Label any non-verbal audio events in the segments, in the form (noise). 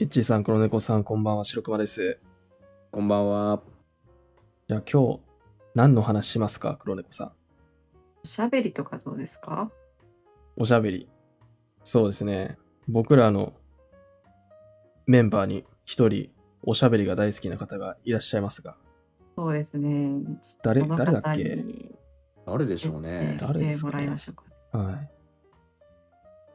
イッチーさん、黒猫さん、こんばんは、白熊です。こんばんは。じゃあ今日、何の話しますか、黒猫さん。おしゃべりとかどうですか？おしゃべり。そうですね。僕らのメンバーに一人、おしゃべりが大好きな方がいらっしゃいますが、そうですね。誰誰だっけ？に誰でしょうね。誰ですかね？はい。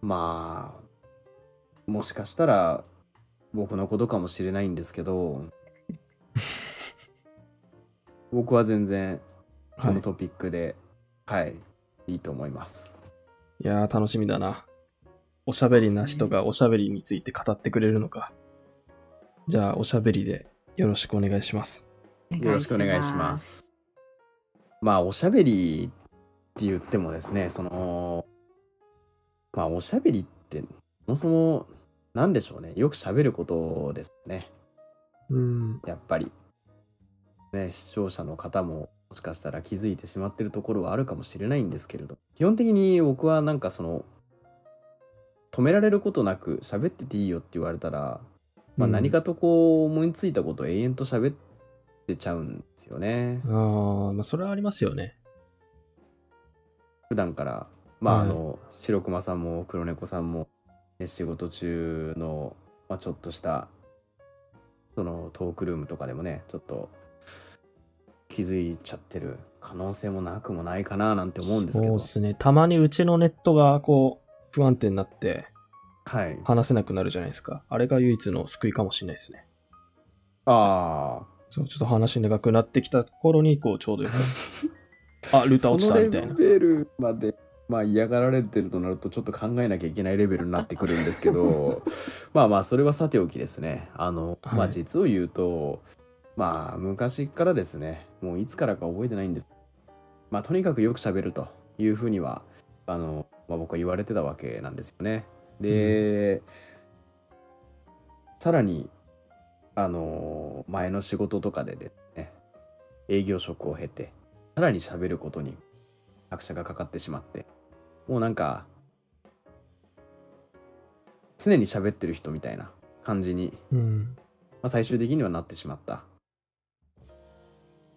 まあ、もしかしたら僕のことかもしれないんですけど、(laughs) 僕は全然そはい、のトピックで、はい、い、いと思います。いやー、楽しみだな。おしゃべりな人がおしゃべりについて語ってくれるのか。じゃあ、おしゃべりでよろしくお願いします。よろしくお願いします。まあ、おしゃべりって言ってもですね、その、まあ、おしゃべりって、そもそも、なんでしょうね。よく喋ることですね。うん。やっぱり。ね、視聴者の方ももしかしたら気づいてしまってるところはあるかもしれないんですけれど、基本的に僕はなんかその、止められることなく喋ってていいよって言われたら、まあ、うん何かとこう思いついたことを永遠と喋ってちゃうんですよね。あー、まあ、それはありますよね。普段から、まあ、はいあの、白熊さんも黒猫さんも、ね、仕事中の、まあ、ちょっとした、そのトークルームとかでもね、ちょっと気づいちゃってる可能性もなくもないかななんて思うんですけどそうで、すね。たまにうちのネットがこう、不安定になってはい。話せなくなるじゃないですか。あれが唯一の救いかもしれないですね。ああ、そう、ちょっと話長くなってきた頃に、こう、ちょうどよく。(laughs) あ、ルーター落ちたみたいなその。レベルまで、まあ、嫌がられてるとなるとちょっと考えなきゃいけないレベルになってくるんですけど (laughs) まあまあそれはさておきですね。あの、まはい。あ実を言うとまあ昔からですねもういつからか覚えてないんです。まあとにかくよく喋るというふうにはあの、まあ、僕は言われてたわけなんですよね。で、さらにあの前の仕事とかでですね営業職を経てさらに喋ることに拍車がかかってしまってもうなんか常に喋ってる人みたいな感じに、うん。まあ、最終的にはなってしまった。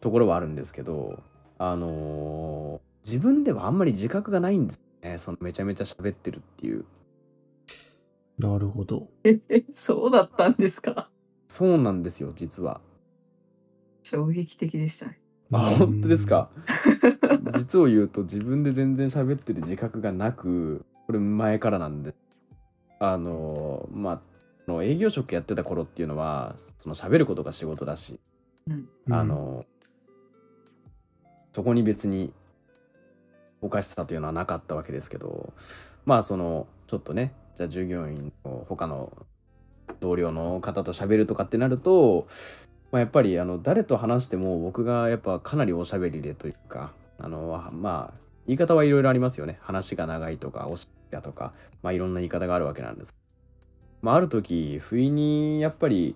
ところはあるんですけどあのー自分ではあんまり自覚がないんですね。そのめちゃめちゃ喋ってるっていう。なるほど。え (laughs) そうだったんですか？そうなんですよ実は。衝撃的でしたね。あうん本当ですか？(laughs) 実を言うと自分で全然喋ってる自覚がなくこれ前からなんで。あのまあその営業職やってた頃っていうのはその喋ることが仕事だし、うん。あ、のそこに別におかしさというのはなかったわけですけど。まあそのちょっとねじゃあ従業員の他の同僚の方と喋るとかってなると、まあ、やっぱりあの誰と話しても僕がやっぱかなりおしゃべりでというかあのまあ言い方はいろいろありますよね話が長いとかおしゃとかまあいろんな言い方があるわけなんです。まあある時不意にやっぱり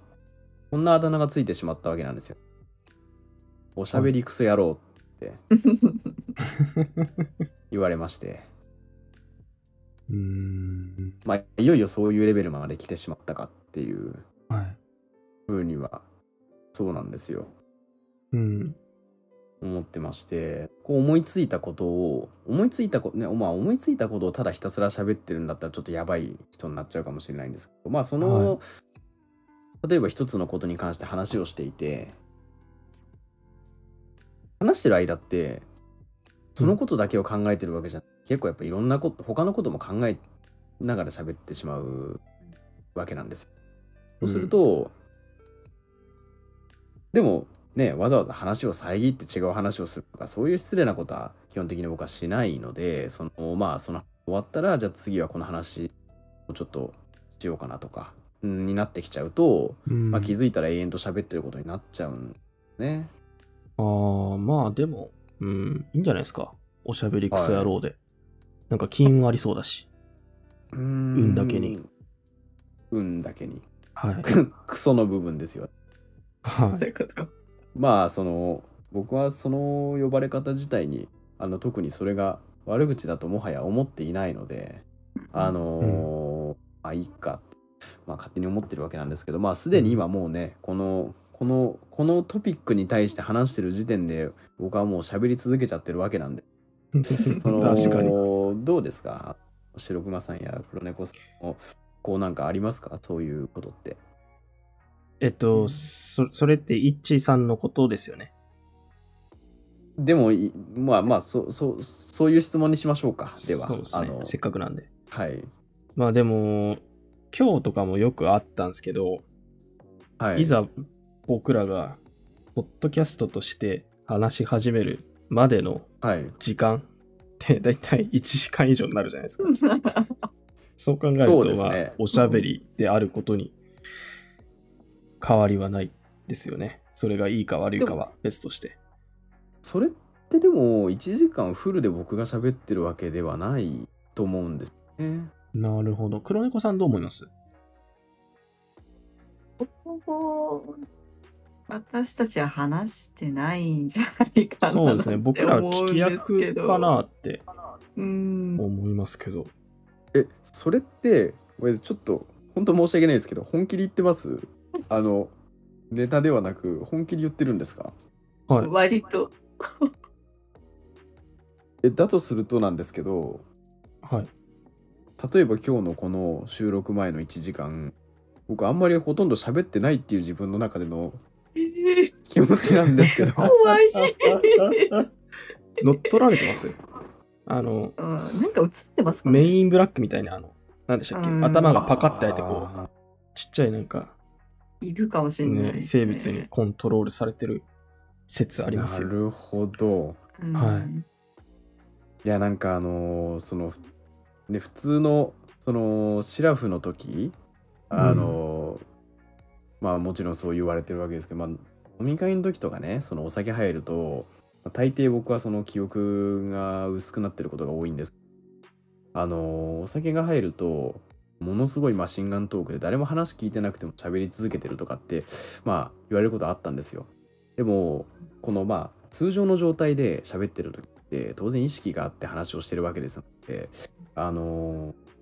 こんなあだ名がついてしまったわけなんですよ。おしゃべりクソ野郎って言われまして、うん。まあいよいよそういうレベルまで来てしまったかっていうはい。ふうにはそうなんですよ。うん。思ってましてこう思いついたことを思いついたことねまあ思いついたことをただひたすら喋ってるんだったらちょっとやばい人になっちゃうかもしれないんですけどまあその、例えば一つのことに関して話をしていて話してる間ってそのことだけを考えてるわけじゃ、結構やっぱいろんなこと他のことも考えながら喋ってしまうわけなんですよ。そうすると、でもねわざわざ話を遮って違う話をするとかそういう失礼なことは基本的に僕はしないのでそのまあその終わったらじゃあ次はこの話をちょっとしようかなとかうんになってきちゃうと、うんまあ、気づいたら永遠と喋ってることになっちゃうんですね。ああ、まあでも、うん、いいんじゃないですか。おしゃべりクソ野郎で。なんか金運ありそうだし。運運だけに。運だけに。はい。(laughs) クソの部分ですよ。はい。そういうこと。まあその僕はその呼ばれ方自体にあの特にそれが悪口だともはや思っていないのであのーまあいいかってまあ、勝手に思ってるわけなんですけどまあすでに今もうねこのこのこのトピックに対して話してる時点で僕はもう喋り続けちゃってるわけなんで。(laughs) その確かに。どうですか？白熊さんや黒猫さんもこうなんかありますか？そういうことってえっと、そそれってイッチーさんのことですよね？でもいまあまあそそそういう質問にしましょうかではそうですね。あのせっかくなんで。はいまあでも、今日とかもよくあったんですけど、はいいざ僕らが、ポッドキャストとして話し始めるまでのはい時間ってだいたい1時間以上になるじゃないですか。(laughs) そう考えると、まあ、おしゃべりであることに変わりはないですよね。それがいいか悪いかは別として。それってでも1時間フルで僕が喋ってるわけではないと思うんですね。なるほど。黒猫さんどう思います？私たちは話してないんじゃないかなそうですね。僕らは聞き役役かなってうん思いますけど。えそれってちょっと本当申し訳ないですけど本気で言ってます？あのネタではなく本気で言ってるんですか？はい。割と。えだとするとなんですけどはい。例えば今日のこの収録前の1時間僕あんまりほとんど喋ってないっていう自分の中でのえー。気持ちなんですけど。(laughs) 怖い、(laughs) 乗っ取られてます？あの、うん、なんか映ってますかね？メインブラックみたいな、あの、なんでしたっけ？うん。頭がパカッて開いて、こう、あちっちゃいなんか、いるかもしれないね、生物にコントロールされてる説あーりますよ。なるほど。うん。はい。いやなんかあのーそのね普通のそのシラフの時あのーまあもちろんそう言われてるわけですけど、まあ、飲み会の時とかねそのお酒入るとまあ大抵僕はその記憶が薄くなってることが多いんです。あのーお酒が入るとものすごいマシンガントークで誰も話聞いてなくても喋り続けてるとかってまあ言われることあったんですよ。でもこのまあ通常の状態で喋ってる時って当然意識があって話をしてるわけですのであのー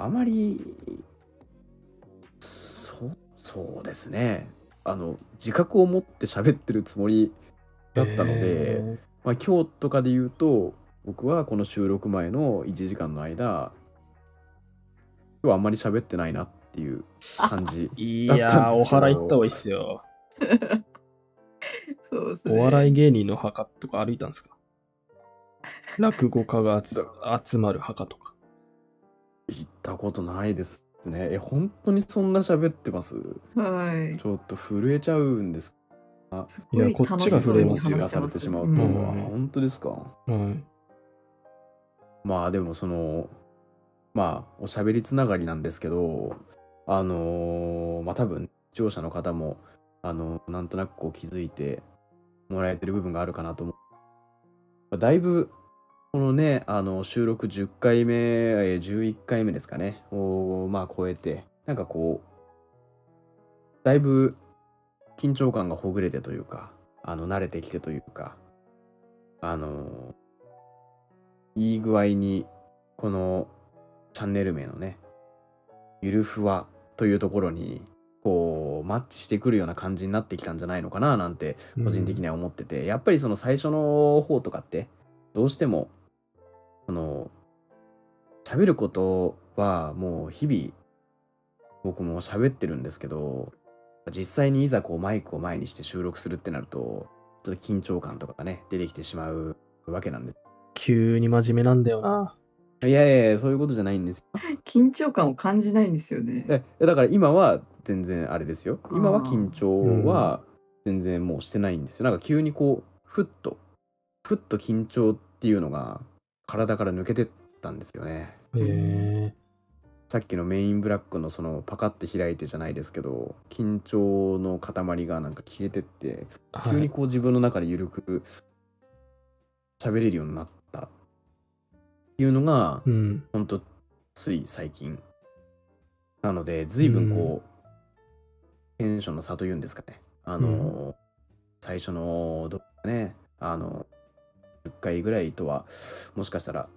あまりそうそうですね。あの自覚を持って喋ってるつもりだったので、へまあ、今日とかで言うと僕はこの収録前の1時間の間今日はあんまり喋ってないなっていう感じーいだったんですけど。やー、お祓い行った方がいいっすよ。(laughs) そうですね。お笑い芸人の墓とか歩いたんですか？落語家が集集まる墓とか。行ったことないですね。え本当にそんな喋ってます？はい。ちょっと震えちゃうんですすごいやこっちが震えますよ。されてしまうと、んうん。あ本当ですか？はい。まあでもそのまあおしゃべりつながりなんですけどあのーまあ多分視聴者の方もあのなんとなくこう気づいてもらえてる部分があるかなと思う。だいぶこのねあの収録10回目え11回目ですかねをまあ超えてなんかこうだいぶ緊張感がほぐれてというかあの慣れてきてというかあのいい具合にこのチャンネル名のねゆるふわというところにこうマッチしてくるような感じになってきたんじゃないのかななんて個人的には思ってて、やっぱりその最初の方とかってどうしてもその喋ることはもう日々僕も喋ってるんですけど実際にいざこうマイクを前にして収録するってなるとちょっと緊張感とかがね出てきてしまうわけなんです急に真面目なんだよな。いやいやいやそういうことじゃないんですよ。緊張感を感じないんですよね。ええだから今は全然あれですよ。今は緊張は全然もうしてないんですよ。なんか急にこうふっとふっと緊張っていうのが体から抜けてったんですよね。へえ。さっきのメインブラックのそのパカって開いてじゃないですけど緊張の塊がなんか消えてってはい。急にこう自分の中で緩く喋れるようになったっていうのがうん。ほんとつい最近。なので随分こう、テンションの差というんですかね。あの、最初のどっかねあの10回ぐらいとはもしかしたら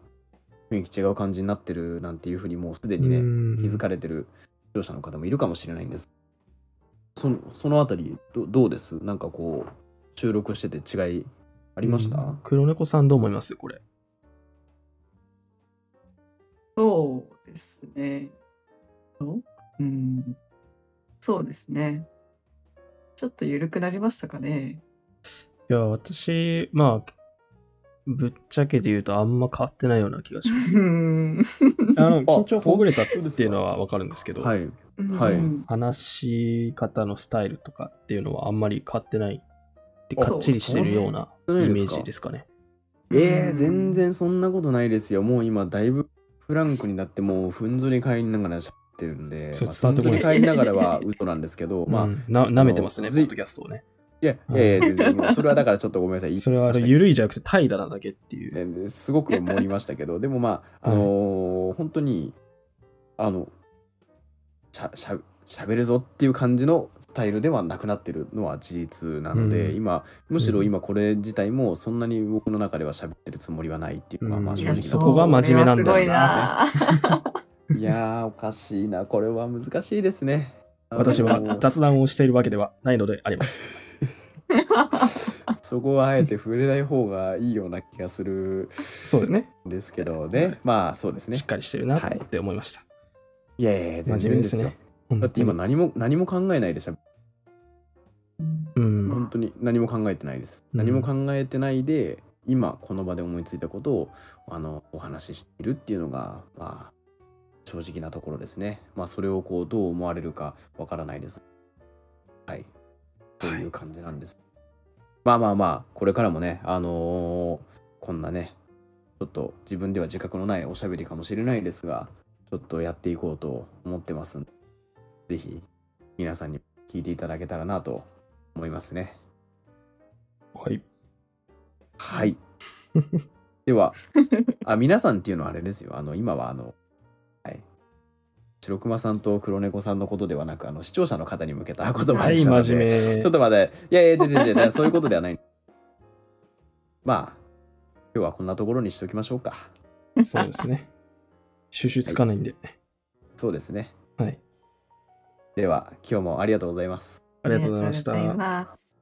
雰囲気違う感じになってるなんていうふうにもうすでにねうん。気づかれてる聴者の方もいるかもしれないんです。そのそのあたりど、どうです？なんかこう、収録してて違いありました、うん。黒猫さんどう思います？これ。そうですね。とう？ん。そうですね。ちょっと緩くなりましたかね。いや、私、まあ、ぶっちゃけて言うとあんま変わってないような気がします。うん。あの、(laughs) 緊張ほぐれたっていうのはわかるんですけど、はい。はいうん話し方のスタイルとかっていうのはあんまり変わってない。であかっちりしてるようなイメージですかね。えー、全然そんなことないですよ。もう今、だいぶフランクになって、もうふんぞり返りながら喋ってるんで、それまあ伝わってこないですふんぞりながらは嘘なんですけど、(laughs) まあ、うんな舐めてますね、ポッドキャストをね。いや、いやいや、全然もうそれはだからちょっとごめんなさい。(laughs) それは緩いじゃなくて怠惰なだけっていう。すごく盛りましたけど、でもまあ、あのー本当に、あの、しゃしゃしゃべるぞっていう感じのスタイルではなくなってるのは事実なので、うん今、むしろ今これ自体もそんなに僕の中では喋ってるつもりはないっていうのが、うんまあいや正直なそこが真面目なんだよそれはすごいな。(laughs) いやー、おかしいな。これは難しいですね。(laughs) 私はあのー雑談をしているわけではないのであります。(laughs) そこはあえて触れない方がいいような気がするそうですね。んですけどね。まあ、そうですねしっ。かりしてるなって思いました。いやいやいや、全真面目でね然ですすよ。。だって今何も何も考えないでしゃうん。本当に何も考えてないです。うん何も考えてないで、今この場で思いついたことをあのお話ししているっていうのが、まあ、正直なところですね。まあ、それをこうどう思われるかわからないです。はい。という感じなんです。まあまあまあ、これからもね、あのーこんなね、ちょっと自分では自覚のないおしゃべりかもしれないですが、ちょっとやっていこうと思ってますんで、ぜひ皆さんに聞いていただけたらなと思いますね。はい。はい。(laughs) では、あ、皆さんっていうのはあれですよ。あの、今はあの、はい。白熊さんと黒猫さんのことではなく、あの、視聴者の方に向けた言葉はい、にしたので、真面目。ちょっと待って、いやいや、違う違う違う、そういうことではない。まあ、今日はこんなところにしておきましょうか。そうですね。収集つかないんで。そうですね。はい。では、今日もありがとうございます。ありがとうございました。